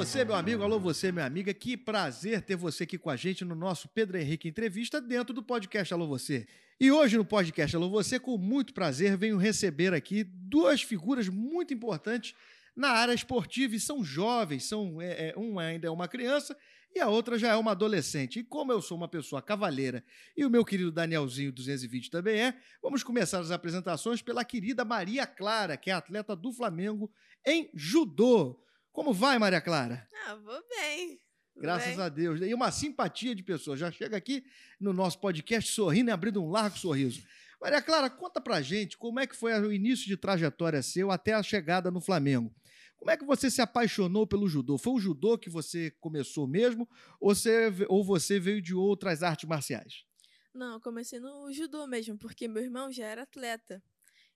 você, meu amigo, alô você, minha amiga. Que prazer ter você aqui com a gente no nosso Pedro Henrique Entrevista dentro do podcast Alô Você. E hoje no podcast Alô Você, com muito prazer, venho receber aqui duas figuras muito importantes na área esportiva e são jovens, são é, é, ainda é uma criança e a outra já é uma adolescente. E como eu sou uma pessoa cavalheira e o meu querido Danielzinho 220 também é, vamos começar as apresentações pela querida Maria Clara, que é atleta do Flamengo em judô. Como vai, Maria Clara? Ah, vou bem. Graças bem. a Deus. E uma simpatia de pessoa. Já chega aqui no nosso podcast sorrindo e abrindo um largo sorriso. Maria Clara, conta pra gente como é que foi o início de trajetória seu até a chegada no Flamengo. Como é que você se apaixonou pelo judô? Foi o judô que você começou mesmo ou você, ou você veio de outras artes marciais? Não, eu comecei no judô mesmo, porque meu irmão já era atleta.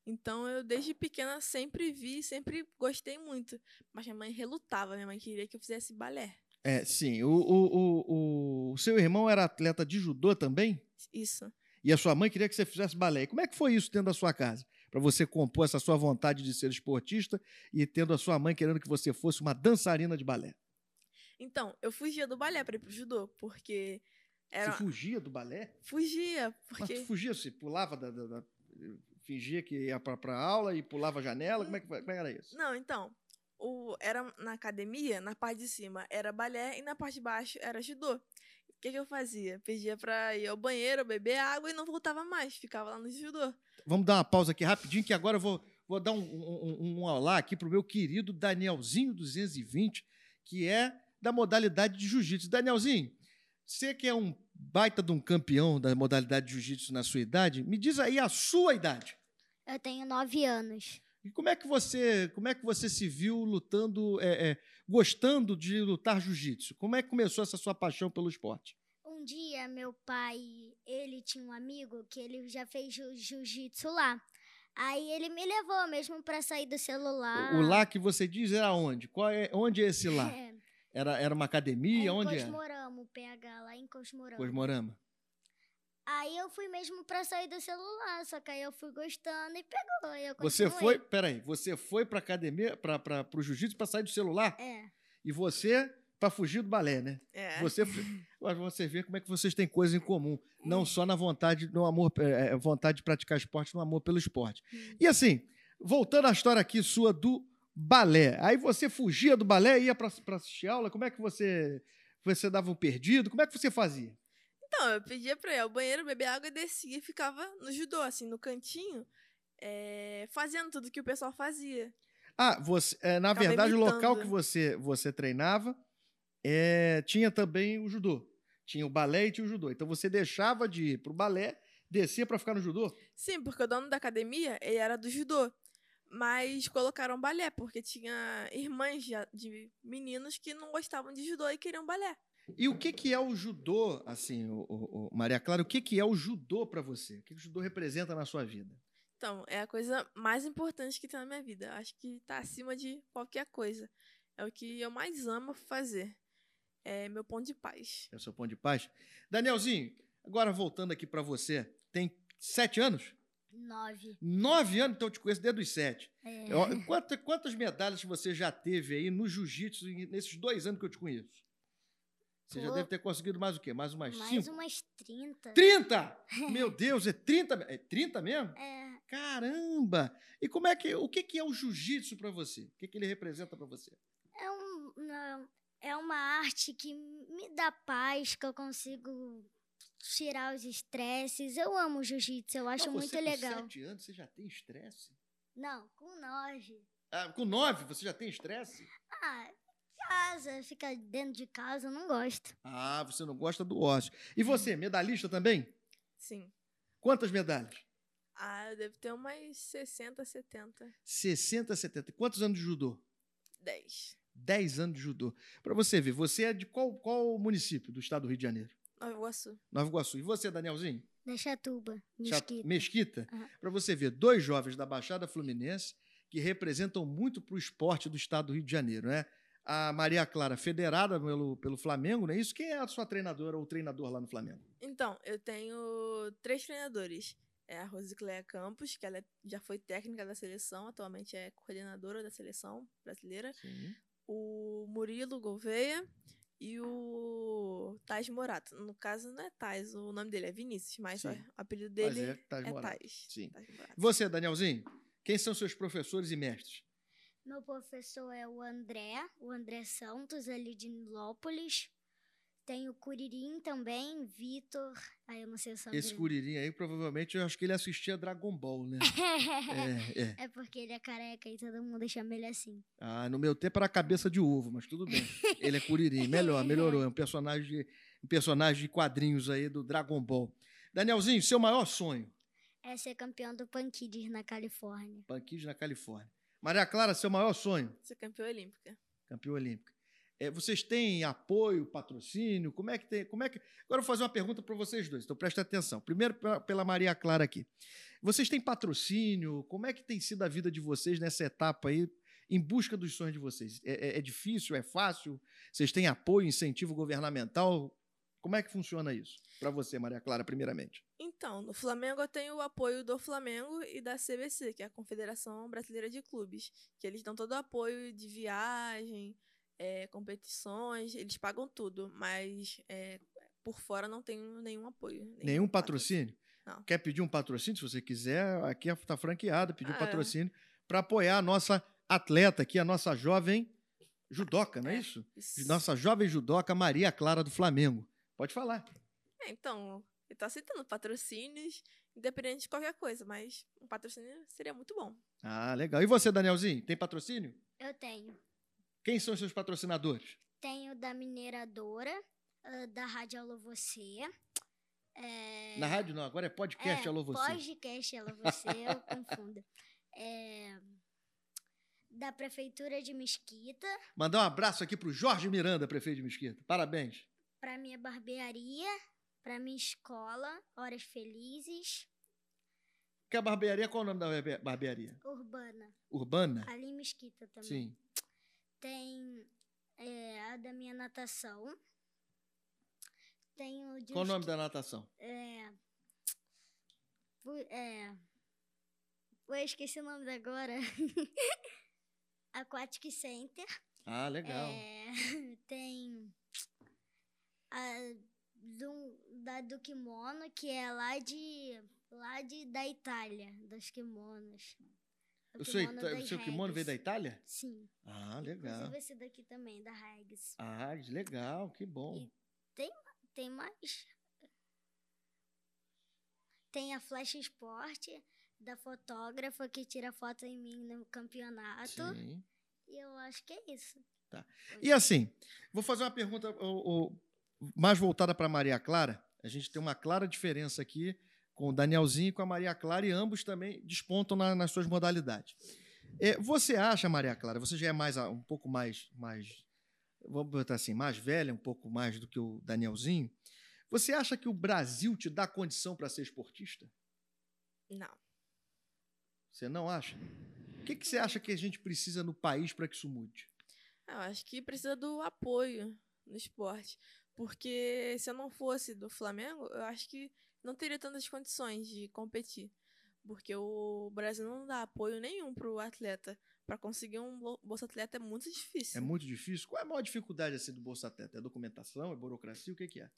Então eu desde pequena sempre vi, sempre gostei muito. Mas minha mãe relutava, minha mãe queria que eu fizesse balé. É, sim. O, o, o, o seu irmão era atleta de judô também? Isso. E a sua mãe queria que você fizesse balé. Como é que foi isso dentro da sua casa? Para você compor essa sua vontade de ser esportista e tendo a sua mãe querendo que você fosse uma dançarina de balé. Então, eu fugia do balé para ir pro judô, porque era... Você fugia do balé? Fugia, porque... Mas tu fugia, você pulava da, da, da fingia que ia para aula e pulava a janela? Como é, que, como é que era isso? Não, então, o, era na academia, na parte de cima era balé e na parte de baixo era judô. O que, que eu fazia? Pedia pra ir ao banheiro, beber água e não voltava mais, ficava lá no judô. Vamos dar uma pausa aqui rapidinho, que agora eu vou, vou dar um, um, um, um olá aqui pro meu querido Danielzinho 220, que é da modalidade de jiu-jitsu. Danielzinho, você que é um baita de um campeão da modalidade de jiu-jitsu na sua idade, me diz aí a sua idade. Eu tenho nove anos. E como é que você, como é que você se viu lutando, é, é, gostando de lutar jiu-jitsu? Como é que começou essa sua paixão pelo esporte? Um dia, meu pai, ele tinha um amigo que ele já fez jiu-jitsu lá. Aí ele me levou mesmo para sair do celular. O, o, lá que você diz era onde? Qual é, onde é esse lá? É. Era, era uma academia? É onde era? Cosmorama, PH, lá em Cosmorama. Cosmorama. Aí eu fui mesmo pra sair do celular, só que aí eu fui gostando e pegou. Eu você foi, peraí, você foi pra academia, pra, pra, pro jiu-jitsu pra sair do celular? É. E você pra fugir do balé, né? É. Você, você vê como é que vocês têm coisa em comum. Não só na vontade, no amor, é, é, vontade de praticar esporte, no amor pelo esporte. Hum. E assim, voltando à história aqui sua do balé. Aí você fugia do balé e ia pra assistir aula? Como é que você, você dava um perdido? Como é que você fazia? Então, eu pedia pra ir ao banheiro, beber água e descia e ficava no judô, assim, no cantinho, é, fazendo tudo que o pessoal fazia. Ah, você, é, na verdade, imitando. o local que você, você treinava é, tinha também o judô. Tinha o balé e tinha o judô. Então você deixava de ir pro balé, descia para ficar no judô? Sim, porque o dono da academia, ele era do judô. Mas colocaram balé, porque tinha irmãs de, meninos que não gostavam de judô e queriam balé. E o que, que é o judô, assim, o, o, o Maria Clara, o que, que é o judô para você? O que, que o judô representa na sua vida? Então, é a coisa mais importante que tem na minha vida. Acho que está acima de qualquer coisa. É o que eu mais amo fazer. É meu ponto de paz. É o seu ponto de paz? Danielzinho, agora voltando aqui para você, tem sete anos? Nove. Nove anos? Então eu te conheço desde os sete. É. Quantas, quantas medalhas você já teve aí no jiu-jitsu nesses dois anos que eu te conheço? Você Pô, já deve ter conseguido mais o quê? Mais umas mais cinco? umas 30. 30? Meu Deus, é 30? É 30 mesmo? É. Caramba! E como é que o que que é o jiu-jitsu para você? O que que ele representa para você? É um é uma arte que me dá paz, que eu consigo tirar os estresses. Eu amo jiu-jitsu, eu acho Não, muito você, legal. Com sete anos você já tem estresse? Não, com nove. Ah, com nove você já tem estresse? Ah, casa, fica dentro de casa, eu não gosto. Ah, você não gosta do ócio. E você, medalhista também? Sim. Quantas medalhas? Ah, eu devo ter umas 60, 70. 60, 70. Quantos anos de judô? 10. 10 anos de judô. Para você ver, você é de qual, qual município do estado do Rio de Janeiro? Nova Iguaçu. Nova Iguaçu. E você, Danielzinho? Da Chatuba, Mesquita. Mesquita? Uhum. Para você ver, dois jovens da Baixada Fluminense que representam muito para o esporte do estado do Rio de Janeiro, né? A Maria Clara, federada pelo, pelo Flamengo, não é isso? Quem é a sua treinadora ou treinador lá no Flamengo? Então, eu tenho três treinadores. É a Rosicléia Campos, que ela já foi técnica da seleção, atualmente é coordenadora da seleção brasileira. Sim. o Murilo Gouveia e o Tais Morato. No caso, não é Tais, o nome dele é Vinícius, mas Sim. o apelido Mas dele é Tais é Morato. Sim. Morato. Você, Danielzinho, quem são seus professores e mestres? Meu professor é o André, o André Santos, ali de Nilópolis. Tem o Curirim também, Vitor. Aí eu não sei o sobrenome. Esse curirim aí, provavelmente, eu acho que ele assistia Dragon Ball, né? É, é. é porque ele é careca e todo mundo chama ele assim. Ah, no meu tempo era cabeça de ovo, mas tudo bem. Ele é curirim. Melhor, melhorou. É um personagem de, um personagem de quadrinhos aí do Dragon Ball. Danielzinho, seu maior sonho? É ser campeão do Pankids na Califórnia. Panquis na Califórnia. Maria Clara, seu maior sonho? Ser campeã olímpica. Campeã olímpica. É, vocês têm apoio, patrocínio? Como é que tem? Como é que... Agora eu vou fazer uma pergunta para vocês dois, então prestem atenção. Primeiro pela Maria Clara aqui. Vocês têm patrocínio? Como é que tem sido a vida de vocês nessa etapa aí, em busca dos sonhos de vocês? É, é- é difícil? É fácil? Vocês têm apoio, incentivo governamental? Como é que funciona isso? Para você, Maria Clara, primeiramente. Então, no Flamengo eu tenho o apoio do Flamengo e da CBC, que é a Confederação Brasileira de Clubes, que eles dão todo o apoio de viagem, é, competições, eles pagam tudo, mas é, por fora não tenho nenhum apoio. Nenhum patrocínio? Não. Quer pedir um patrocínio? Se você quiser, aqui está franqueado, pedir um Ah, é. patrocínio para apoiar a nossa atleta aqui, a nossa jovem judoca, não é, É. isso? Isso. Nossa jovem judoca Maria Clara do Flamengo. Pode falar. É, então, ele tá aceitando patrocínios, independente de qualquer coisa, mas um patrocínio seria muito bom. Ah, legal. E você, Danielzinho, tem patrocínio? Eu tenho. Quem são os seus patrocinadores? Tenho da mineradora, ah, da Rádio Alô Você. é, Na rádio não, agora é podcast, é, alô você. Podcast Alô Você, eu confundo. É, da Prefeitura de Mesquita, Mandar um abraço aqui pro Jorge Miranda, prefeito de Mesquita. Parabéns. pra minha barbearia, pra minha escola, Horas Felizes, Que a barbearia, qual é o nome da barbe- barbearia? Urbana, Urbana? ali em Mesquita também. Sim. Tem é, a da minha natação. Tem o de Qual o nome que- da natação? É. É. Eu esqueci o nome agora. Aquatic Center. Ah, legal. É, tem a do, da do kimono, que é lá de. lá de, da Itália, dos kimonos. O seu, kimono ita- o seu kimono veio da. Itália? Sim. Ah, legal. Inclusive esse daqui também, da Regs. Ah, legal, que bom. E- Tem mais. Tem a Flash Sport da fotógrafa que tira foto em mim no campeonato. Sim. E eu acho que é isso. E assim, vou fazer uma pergunta ô, ô, mais voltada para Maria Clara. A gente tem uma clara diferença aqui com o Danielzinho e com a Maria Clara, e ambos também despontam na- nas suas modalidades. É, você acha, Maria Clara, você já é mais um pouco mais, mais, vamos botar assim, mais velha, um pouco mais do que o Danielzinho. Você acha que o Brasil te dá condição para ser esportista? Não. Você não acha? O que, que você acha que a gente precisa no país para que isso mude? Eu acho que precisa do apoio no esporte. Porque se eu não fosse do Flamengo, eu acho que não teria tantas condições de competir. Porque o Brasil não dá apoio nenhum pro atleta. Para conseguir um bo- Bolsa Atleta é muito difícil. É muito difícil? Qual é a maior dificuldade assim, do Bolsa Atleta? É documentação? É burocracia? O que, que é?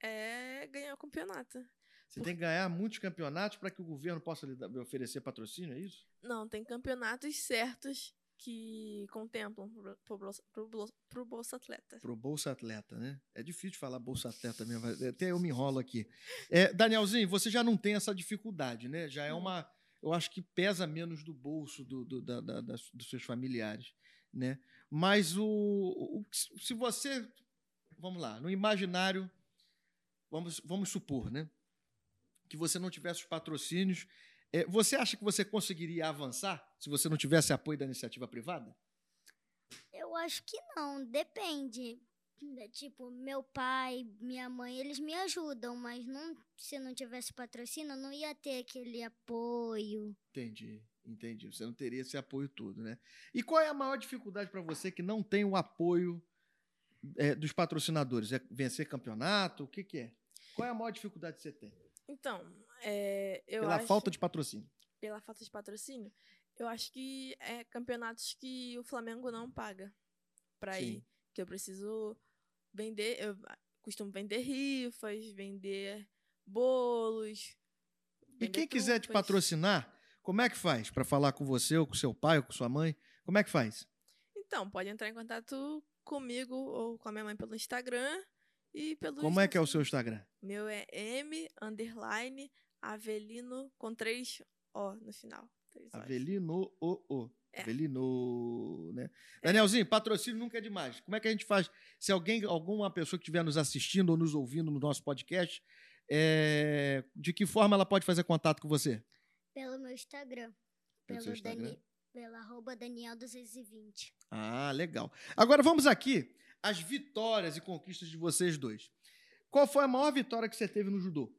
É ganhar o campeonato. Você tem que ganhar muitos campeonatos para que o governo possa lhe oferecer patrocínio, é isso? Não, tem campeonatos certos que contemplam pro, pro, Bolsa- pro, Bolsa- pro Bolsa Atleta. Pro Bolsa Atleta, né? É difícil falar Bolsa Atleta mesmo, até eu me enrolo aqui. É, Danielzinho, você já não tem essa dificuldade, né? Já é uma. Eu acho que pesa menos do bolso do, do- da- da- das- dos seus familiares, né? Mas o, o- se você. Vamos lá, no imaginário, vamos, vamos supor, né? Que você não tivesse os patrocínios. é, você acha que você conseguiria avançar se você não tivesse apoio da iniciativa privada? Eu acho que não, depende. É, Tipo, meu pai, minha mãe, eles me ajudam, mas não, se não tivesse patrocínio, eu não ia ter aquele apoio. Entendi, entendi. Você não teria esse apoio todo, né? E qual é a maior dificuldade para você que não tem o apoio é, dos patrocinadores? É vencer campeonato? O que, que é? Qual é a maior dificuldade que você tem? Então, é, eu Pela acho, falta de patrocínio. pela falta de patrocínio, eu acho que é campeonatos que o Flamengo não paga. pra Sim. ir. Que eu preciso vender. Eu costumo vender rifas, vender bolos. E vender quem quiser te patrocinar, como é que faz para falar com você, ou com seu pai, ou com sua mãe? Como é que faz? Então, pode entrar em contato comigo ou com a minha mãe pelo Instagram e pelo. Como é que é o seu Instagram? Meu é M underline Avelino com três O no final. Três. Avelino o o. É. Avelino, né? Danielzinho, patrocínio nunca é demais. Como é que a gente faz? Se alguém, alguma pessoa que estiver nos assistindo ou nos ouvindo no nosso podcast, é, de que forma ela pode fazer contato com você? Pelo meu Instagram. Pelo Pelo, Instagram? Dani, pela arroba Daniel220. Ah, legal. Agora vamos aqui às vitórias e conquistas de vocês dois. Qual foi a maior vitória que você teve no judô?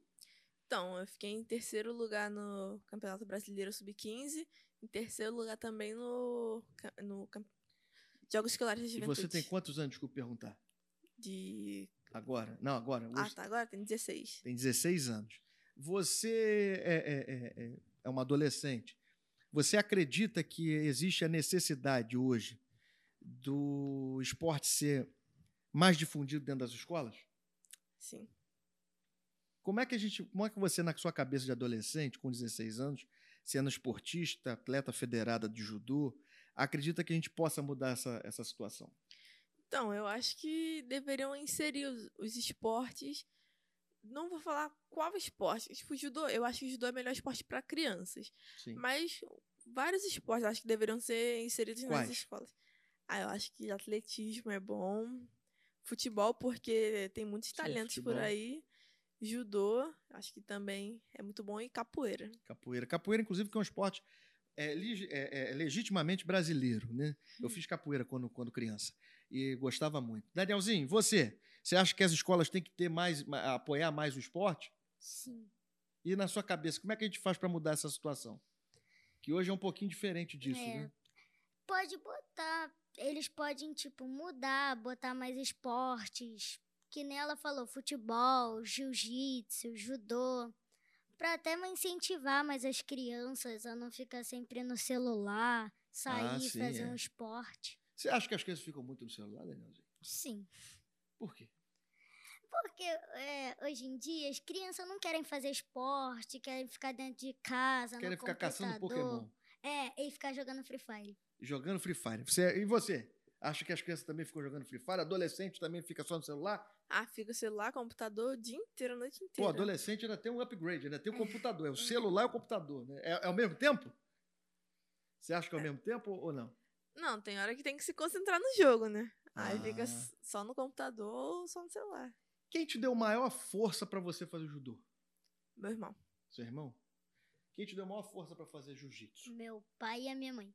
Então, eu fiquei em terceiro lugar no Campeonato Brasileiro Sub-15, em terceiro lugar também no, no Jogos Escolares de E Juventude. você tem quantos anos, desculpa perguntar? De... Agora? Não, agora. Ah, tá, agora tem 16. Tem 16 anos. Você é, é- é- é- é uma adolescente. Você acredita que existe a necessidade hoje do esporte ser mais difundido dentro das escolas? Sim. Como é que a gente, como é que você na sua cabeça de adolescente com 16 anos, sendo esportista, atleta federada de judô, acredita que a gente possa mudar essa, essa situação? Então, eu acho que deveriam inserir os, os esportes. Não vou falar qual esporte. Tipo, judô, eu acho que o judô é o melhor esporte para crianças. Sim. Mas vários esportes eu acho que deveriam ser inseridos Quais? nas escolas. Ah, eu acho que atletismo é bom. Futebol, porque tem muitos Sim, talentos por aí. Judô, acho que também é muito bom. E capoeira. Capoeira. Capoeira, inclusive, que é um esporte é, lige- é- é legitimamente brasileiro, né? Eu fiz capoeira quando, quando criança e gostava muito. Danielzinho, você, você acha que as escolas têm que ter mais, ma- apoiar mais o esporte? Sim. E na sua cabeça, como é que a gente faz para mudar essa situação? Que hoje é um pouquinho diferente disso, É. né? Pode botar. Eles podem, tipo, mudar, botar mais esportes. Que nem ela falou, futebol, jiu-jitsu, judô. Pra até incentivar mais as crianças a não ficar sempre no celular, sair, sim, fazer é. um esporte. Você acha que as crianças ficam muito no celular, Danielzinho? Sim. Por quê? Porque é, hoje em dia as crianças não querem fazer esporte, querem ficar dentro de casa, Querem ficar caçando. Pokémon, É, e ficar jogando Free Fire. jogando Free Fire. Você, e você? Acha que as crianças também ficam jogando Free Fire? Adolescente também fica só no celular? Ah, fica celular, computador o dia inteiro, a noite Pô, inteira. adolescente ainda tem um upgrade, ainda tem o computador. É o celular e o computador, né? É, é ao mesmo tempo? Você acha que é ao mesmo tempo ou não? Não, tem hora que tem que se concentrar no jogo, né? Aí Ah. fica s- só no computador ou só no celular. Quem te deu maior força pra você fazer judô? Meu irmão. Seu irmão? Quem te deu maior força pra fazer jiu-jitsu? Meu pai e a minha mãe.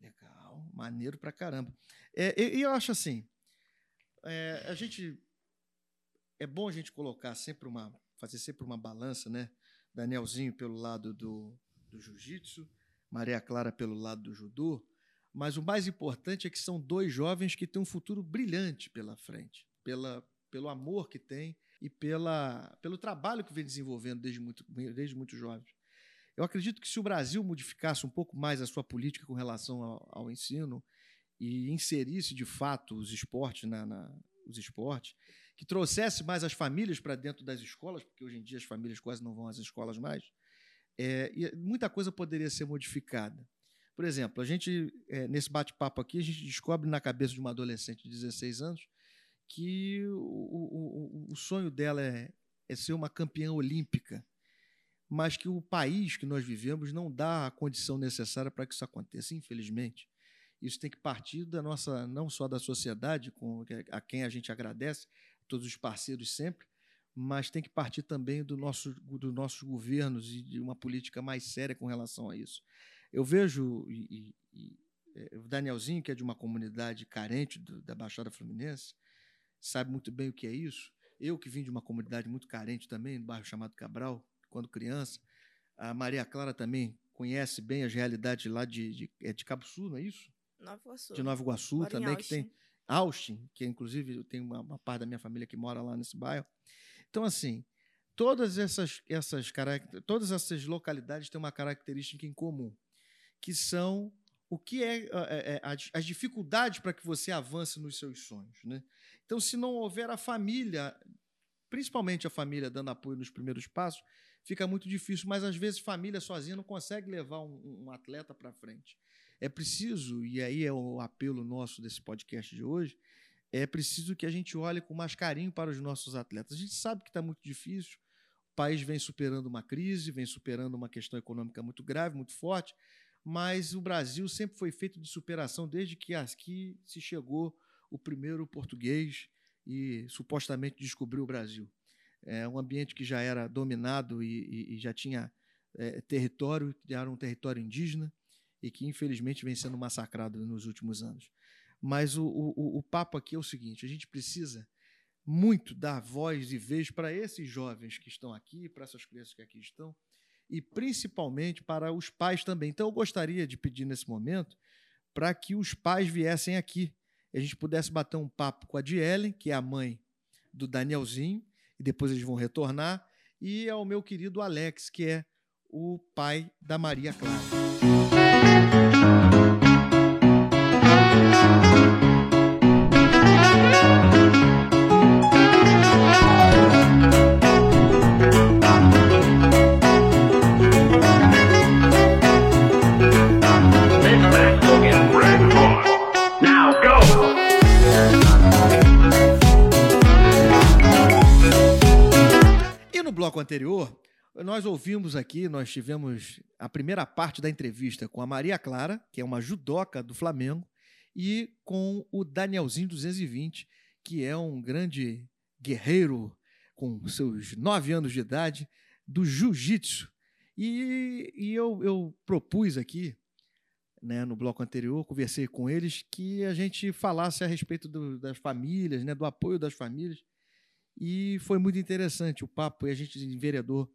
Legal, maneiro pra caramba. É, e, e eu acho assim, é, a gente é bom a gente colocar sempre uma, fazer sempre uma balança, né? Danielzinho pelo lado do, do jiu-jitsu, Maria Clara pelo lado do judô, mas o mais importante é que são dois jovens que têm um futuro brilhante pela frente, pela, pelo amor que têm e pela, pelo trabalho que vem desenvolvendo desde muito, desde muito jovens. Eu acredito que se o Brasil modificasse um pouco mais a sua política com relação ao, ao ensino e inserisse de fato os esportes na, na- os esportes, que trouxesse mais as famílias para dentro das escolas, porque hoje em dia as famílias quase não vão às escolas mais, é, e muita coisa poderia ser modificada. Por exemplo, a gente, é, nesse bate-papo aqui, a gente descobre na cabeça de uma adolescente de 16 anos que o, o- o- sonho dela é, é ser uma campeã olímpica, mas que o país que nós vivemos não dá a condição necessária para que isso aconteça, infelizmente. Isso tem que partir da nossa, não só da sociedade, com, a quem a gente agradece, todos os parceiros sempre, mas tem que partir também do nosso, dos nossos governos e de uma política mais séria com relação a isso. Eu vejo e, e- é, o Danielzinho, que é de uma comunidade carente do- da Baixada Fluminense, sabe muito bem o que é isso. Eu, que vim de uma comunidade muito carente também, no bairro chamado Cabral, quando criança. A Maria Clara também conhece bem as realidades lá de, de, é de Cabo Sul, não é isso? Nova Iguaçu. De Nova Iguaçu Moro também, que tem Austin. Que inclusive tem uma, uma parte da minha família que mora lá nesse bairro. Então, assim, todas essas, essas, todas essas localidades têm uma característica em comum, que são o que é, é, é as dificuldades para que você avance nos seus sonhos. Né? Então, se não houver a família, principalmente a família dando apoio nos primeiros passos, fica muito difícil, mas às vezes família sozinha não consegue levar um, um atleta para frente. É preciso, e aí é o apelo nosso desse podcast de hoje, é preciso que a gente olhe com mais carinho para os nossos atletas. A gente sabe que está muito difícil, o país vem superando uma crise, vem superando uma questão econômica muito grave, muito forte, mas o Brasil sempre foi feito de superação desde que aqui se chegou o primeiro português e supostamente descobriu o Brasil. É um ambiente que já era dominado e, e, e já tinha é, território, era um território indígena e que infelizmente vem sendo massacrado nos últimos anos. Mas o, o, o papo aqui é o seguinte: a gente precisa muito dar voz e vez para esses jovens que estão aqui, para essas crianças que aqui estão, e principalmente para os pais também. Então, eu gostaria de pedir nesse momento para que os pais viessem aqui, a gente pudesse bater um papo com a Dielen, que é a mãe do Danielzinho, e depois eles vão retornar, e ao meu querido Alex, que é o pai da Maria Clara. Bloco anterior, nós ouvimos aqui, nós tivemos a primeira parte da entrevista com a Maria Clara, que é uma judoca do Flamengo, e com o Danielzinho 220, que é um grande guerreiro com seus nove anos de idade do jiu-jitsu. E, e eu, eu, propus aqui, né, no bloco anterior, conversei com eles, que a gente falasse a respeito do, das famílias, né, do apoio das famílias. E foi muito interessante o papo e a gente enveredou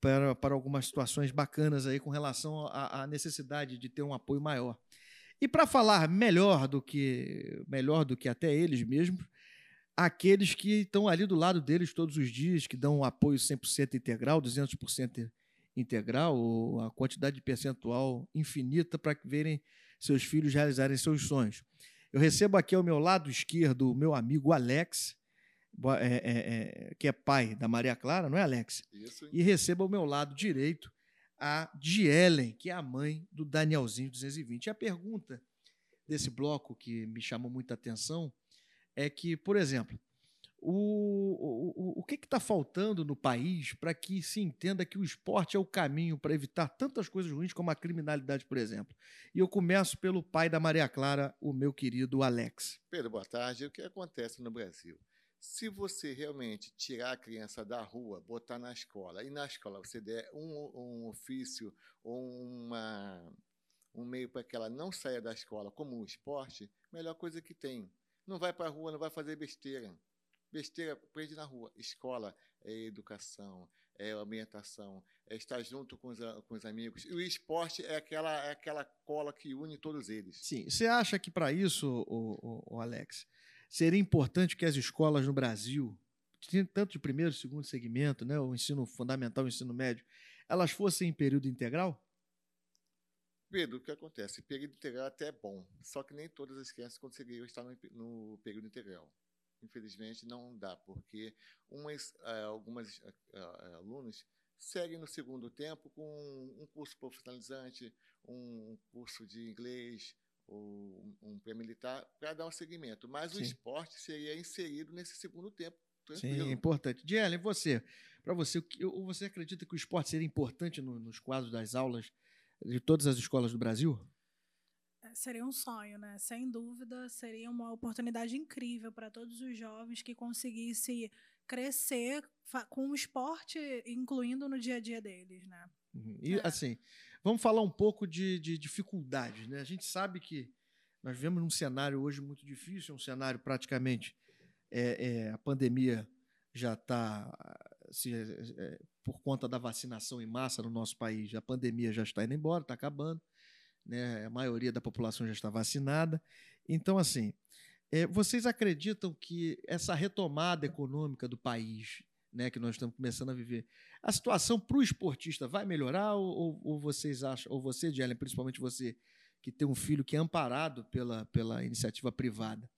para, para algumas situações bacanas aí com relação à, à necessidade de ter um apoio maior. E para falar melhor do que melhor do que até eles mesmos, aqueles que estão ali do lado deles todos os dias, que dão um apoio 100% integral, 200% integral, ou a quantidade de percentual infinita para verem seus filhos realizarem seus sonhos. Eu recebo aqui ao meu lado esquerdo o meu amigo Alex, é, é, é, que é pai da Maria Clara, não é, Alex? Isso. E receba ao meu lado direito a Dielen, que é a mãe do Danielzinho 220. E a pergunta desse bloco que me chamou muita atenção é que, por exemplo, o, o, o que está faltando no país para que se entenda que o esporte é o caminho para evitar tantas coisas ruins como a criminalidade, por exemplo? E eu começo pelo pai da Maria Clara, o meu querido Alex. Pedro, boa tarde. O que acontece no Brasil? Se você realmente tirar a criança da rua, botar na escola, e na escola você der um, um ofício ou uma, um meio para que ela não saia da escola como um esporte, melhor coisa que tem. Não vai para a rua, não vai fazer besteira. Besteira, aprende na rua. Escola é educação, é ambientação, é estar junto com os, com os amigos. E o esporte é aquela, é aquela cola que une todos eles. Sim. Você acha que para isso, o, o, o Alex, seria importante que as escolas no Brasil, tanto de primeiro e segundo segmento, né, o ensino fundamental o ensino médio, elas fossem em período integral? Pedro, o que acontece? Período integral até é bom, só que nem todas as crianças conseguiriam estar no, no período integral. Infelizmente, não dá, porque umas, eh, algumas eh, eh, alunos seguem no segundo tempo com um curso profissionalizante, um curso de inglês, ou um pré-militar para dar um segmento. Mas Sim. o esporte seria inserido nesse segundo tempo. Tranquilo. Sim, importante. Dielen, você, para você, você acredita que o esporte seria importante no, nos quadros das aulas de todas as escolas do Brasil? É, seria um sonho, né? Sem dúvida, seria uma oportunidade incrível para todos os jovens que conseguissem crescer com o esporte, incluindo no dia a dia deles, né? Uhum. E, é. assim, Vamos falar um pouco de, de dificuldades. Né? A gente sabe que nós vivemos num cenário hoje muito difícil, um cenário praticamente. É, é, a pandemia já está. É, por conta da vacinação em massa no nosso país, a pandemia já está indo embora, está acabando. Né? A maioria da população já está vacinada. Então, assim, é, vocês acreditam que essa retomada econômica do país, né, que nós estamos começando a viver, a situação para o esportista vai melhorar ou, ou, vocês acham, ou você, Jelen, principalmente você, que tem um filho que é amparado pela, pela iniciativa privada.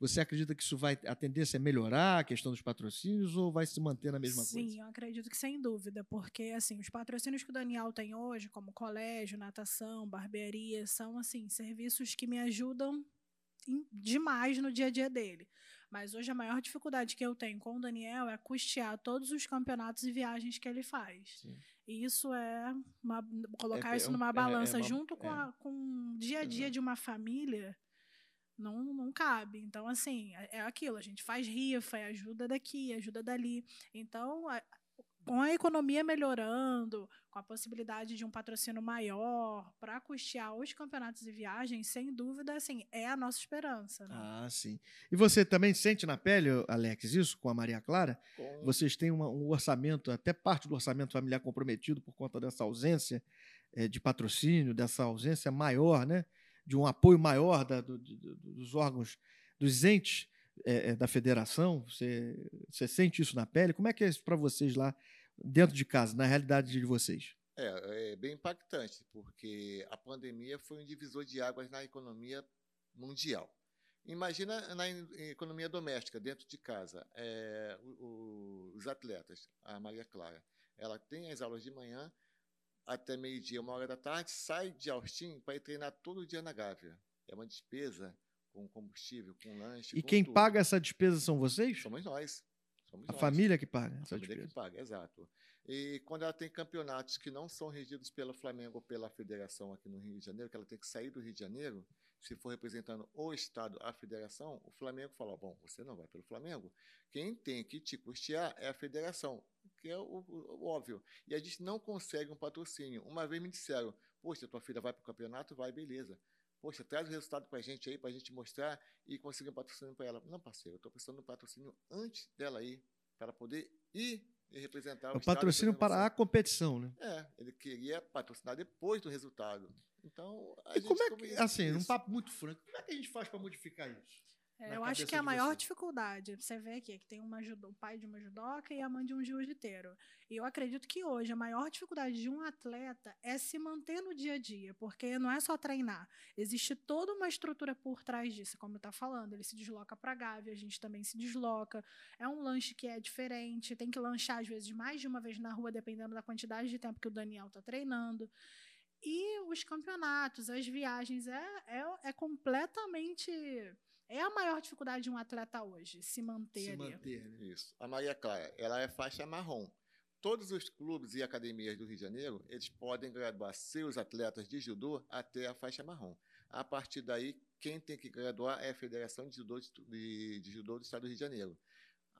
Você acredita que isso vai a tendência é melhorar a questão dos patrocínios ou vai se manter na mesma Sim, coisa? eu acredito que sem dúvida, porque assim, os patrocínios que o Daniel tem hoje, como colégio, natação, barbearia, são assim, serviços que me ajudam em- demais no dia a dia dele. Mas hoje a maior dificuldade que eu tenho com o Daniel é custear todos os campeonatos e viagens que ele faz. Sim. E isso é uma- colocar É- é isso um- numa é- é balança uma- junto com, é. a- com o dia a dia de uma família não, não cabe. Então, assim, é é aquilo, a gente faz rifa, é ajuda daqui, ajuda dali. Então, a- com a economia melhorando, com a possibilidade de um patrocínio maior para custear os campeonatos e viagens, sem dúvida, assim, é a nossa esperança. Né? Ah, sim. E você também sente na pele, Alex, isso com a Maria Clara? Com- Vocês têm uma- um orçamento, até parte do orçamento familiar comprometido por conta dessa ausência eh, de patrocínio, dessa ausência maior, né? De um apoio maior da- do- do- do- dos órgãos, dos entes eh, eh, da federação. Você, você sente isso na pele? Como é que é isso para vocês lá dentro de casa, na realidade de vocês? É, é bem impactante, porque a pandemia foi um divisor de águas na economia mundial. Imagina na economia doméstica, dentro de casa, é, o- o- os atletas, a Maria Clara, ela tem as aulas de manhã até meio-dia, uma hora da tarde, sai de Austin para ir treinar todo dia na Gávea. É uma despesa com combustível, com lanche. E com quem tudo. paga essa despesa são vocês? Somos nós. Somos A nós. família que paga A família despesa. que paga, exato. E quando ela tem campeonatos que não são regidos pelo Flamengo ou pela federação aqui no Rio de Janeiro, que ela tem que sair do Rio de Janeiro, se for representando o Estado, a federação, o Flamengo fala: bom, você não vai pelo Flamengo. Quem tem que te custear é a federação, que é o, o- o óbvio. E a gente não consegue um patrocínio. Uma vez me disseram: poxa, tua filha vai para o campeonato? Vai, beleza. Poxa, traz o resultado para a gente aí, para a gente mostrar e conseguir um patrocínio para ela. Não, parceiro, eu estou precisando de um patrocínio antes dela ir, para poder ir e representar o, É o estado patrocínio para a competição, né? É, ele queria patrocinar depois do resultado. Então, a E gente como é que, assim, isso. papo muito franco, como é que a gente faz para modificar isso? É, eu acho que a de maior vocês? dificuldade, você vê aqui, é que tem uma judo, o pai de uma judoca e a mãe de um jiu-jiteiro. E eu acredito que hoje a maior dificuldade de um atleta é se manter no dia a dia, porque não é só treinar. Existe toda uma estrutura por trás disso, como está falando. Ele se desloca para a Gávea, a gente também se desloca. É um lanche que é diferente, tem que lanchar às vezes mais de uma vez na rua, dependendo da quantidade de tempo que o Daniel está treinando. E os campeonatos, as viagens, é, é, é completamente. É a maior dificuldade de um atleta hoje, se manter Se ali. manter, né? Isso. A Maria Clara, ela é faixa marrom. Todos os clubes e academias do Rio de Janeiro, eles podem graduar seus atletas de judô até a faixa marrom. A partir daí, quem tem que graduar é a Federação de Judô, de, de- de Judô do Estado do Rio de Janeiro.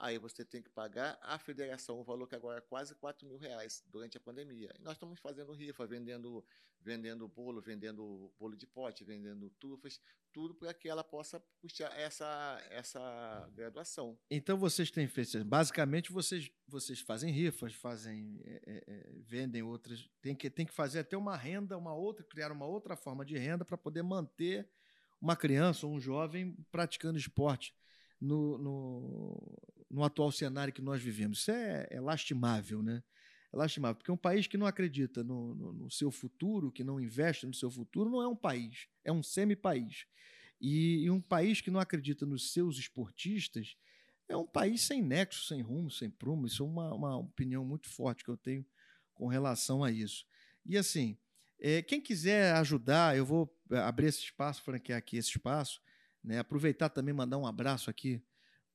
Aí você tem que pagar à federação o valor que agora é quase 4 mil reais durante a pandemia. E nós estamos fazendo rifa, vendendo, vendendo bolo, vendendo bolo de pote, vendendo tufas, tudo para que ela possa puxar essa, essa graduação. Então vocês têm feito, basicamente vocês, vocês fazem rifas, fazem, é, é, é, vendem outras, tem que, tem que fazer até uma renda, uma outra, criar uma outra forma de renda para poder manter uma criança ou um jovem praticando esporte no, no, no atual cenário que nós vivemos. Isso é, é lastimável, né? É lastimável, porque um país que não acredita no, no, no seu futuro, que não investe no seu futuro, não é um país, é um semi-país. E, e um país que não acredita nos seus esportistas é um país sem nexo, sem rumo, sem prumo. Isso é uma, uma opinião muito forte que eu tenho com relação a isso. E assim, é, quem quiser ajudar, eu vou é, abrir esse espaço, franquear aqui esse espaço, né? aproveitar também mandar um abraço aqui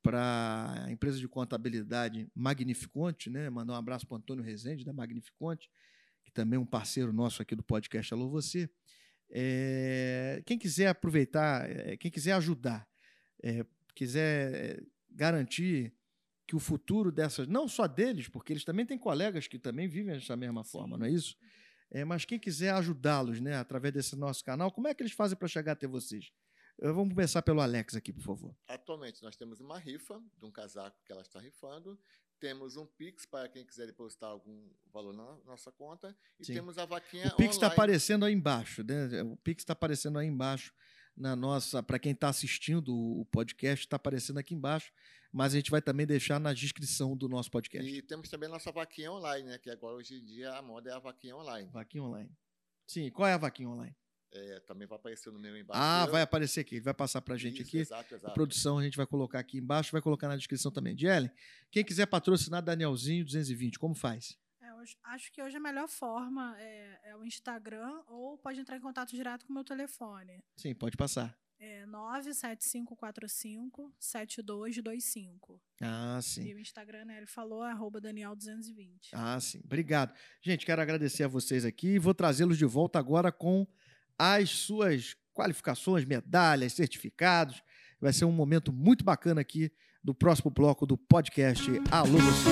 para a empresa de contabilidade Magnificonte, né? mandar um abraço para o Antônio Rezende, da Magnificonte, que também é um parceiro nosso aqui do podcast Alô Você. É, quem quiser aproveitar, é, quem quiser ajudar, é, quiser é, garantir que o futuro dessas, não só deles, porque eles também têm colegas que também vivem dessa mesma forma, não é isso? É, mas quem quiser ajudá-los, né, através desse nosso canal, como é que eles fazem para chegar até vocês? Eh, Vamos começar pelo Alex aqui, por favor. Atualmente nós temos uma rifa de um casaco que ela está rifando. Temos um Pix para quem quiser depositar algum valor na nossa conta. E Sim. temos a vaquinha O Pix está aparecendo aí embaixo, né? O Pix está aparecendo aí embaixo na nossa. Para quem está assistindo o o podcast, está aparecendo aqui embaixo, mas a gente vai também deixar na descrição do nosso podcast. E temos também a nossa vaquinha online, né? Que agora hoje em dia a moda é a vaquinha online. Vaquinha online. Sim, qual é a vaquinha online? É, também vai aparecer no meu embaixo. Ah, vai aparecer aqui. Ele vai passar pra gente Isso, aqui. Exato, A exato. produção a gente vai colocar aqui embaixo, vai colocar na descrição também. Dielen, quem quiser patrocinar Danielzinho 220, como faz? É, acho que hoje a melhor forma é, é o Instagram ou pode entrar em contato direto com o meu telefone. Sim, pode passar. É 97545 7225. Ah, sim. E o Instagram, né, ele falou, é arroba Daniel220. Ah, sim. Obrigado. Gente, quero agradecer a vocês aqui e vou trazê-los de volta agora com as suas qualificações, medalhas, certificados. Vai ser um momento muito bacana aqui do próximo bloco do podcast Alô Você.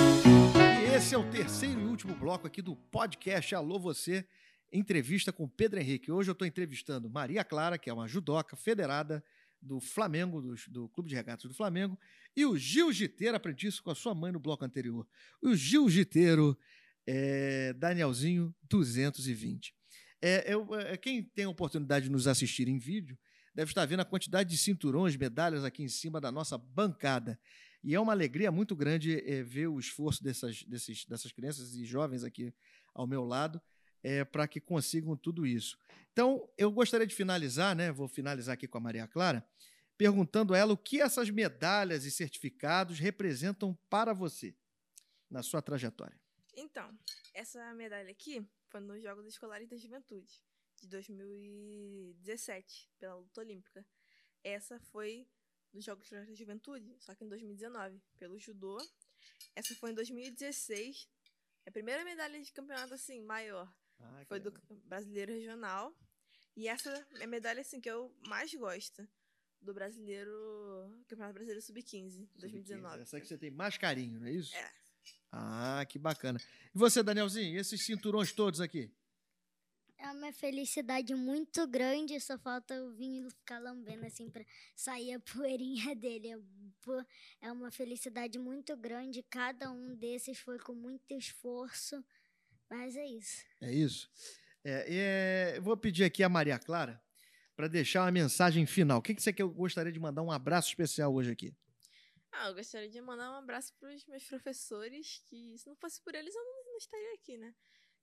E esse é o terceiro e último bloco aqui do podcast Alô Você, entrevista com Pedro Henrique. Hoje eu estou entrevistando Maria Clara, que é uma judoca federada do Flamengo, do, do Clube de Regatas do Flamengo, e o Gil Giteiro, aprendi com a sua mãe no bloco anterior. O Gil Giteiro, é, Danielzinho 220. É, eu, é, quem tem a oportunidade de nos assistir em vídeo deve estar vendo a quantidade de cinturões, medalhas aqui em cima da nossa bancada. E é uma alegria muito grande é, ver o esforço dessas, desses, dessas crianças e jovens aqui ao meu lado é, para que consigam tudo isso. Então, eu gostaria de finalizar, né? Vou finalizar aqui com a Maria Clara, perguntando a ela o que essas medalhas e certificados representam para você na sua trajetória. Então, essa medalha aqui foi nos Jogos Escolares da Juventude, de 2017, pela luta olímpica. Essa foi nos Jogos Escolares da Juventude, só que em 2019, pelo judô. Essa foi em 2016, a primeira medalha de campeonato assim maior. Foi do brasileiro regional. E essa é a medalha assim que eu mais gosto do brasileiro, Campeonato Brasileiro Sub-15, 2019. Essa que você tem mais carinho, não é isso? É. Ah, que bacana. E você, Danielzinho, esses cinturões todos aqui? É uma felicidade muito grande, só falta eu vir ficar lambendo assim pra sair a poeirinha dele. É, é uma felicidade muito grande, cada um desses foi com muito esforço, mas é isso. É isso? É, é, eu vou pedir aqui a Maria Clara para deixar uma mensagem final. O que, que você quer, gostaria de mandar um abraço especial hoje aqui? Ah, eu gostaria de mandar um abraço para os meus professores, que se não fosse por eles eu não, não estaria aqui, né?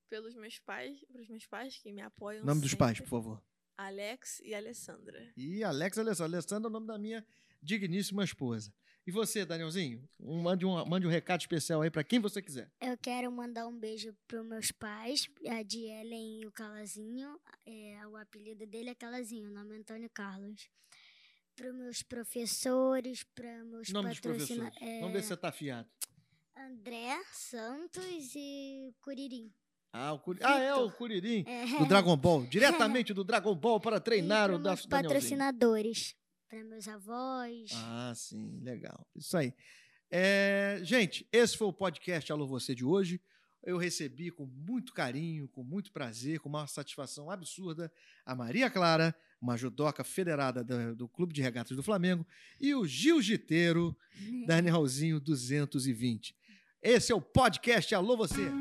Pelos meus pais, para os meus pais que me apoiam. Nome dos sempre, pais, por favor. Alex e Alessandra. E Alex Alessandra. Alessandra é o nome da minha digníssima esposa. E você, Danielzinho? Um, mande, um, mande um recado especial aí para quem você quiser. Eu quero mandar um beijo para meus pais, a de Ellen e o Calazinho. É, o apelido dele é Calazinho, o nome é Antônio Carlos. Para meus professores, para meus Nome patrocinadores. Vamos ver se você tá afiado. André, Santos e Curirim. Ah, o Curi... ah, é o Curirim É. do Dragon Ball. Diretamente do Dragon Ball para treinar e o da patrocinadores. Para meus avós. Ah, sim, legal. Isso aí. É, gente, esse foi o podcast Alô Você de hoje. Eu recebi com muito carinho, com muito prazer, com uma satisfação absurda a Maria Clara, uma judoca federada do, do Clube de Regatas do Flamengo, e o Jiu-Jiteiro Danielzinho 220. Esse é o podcast Alô Você.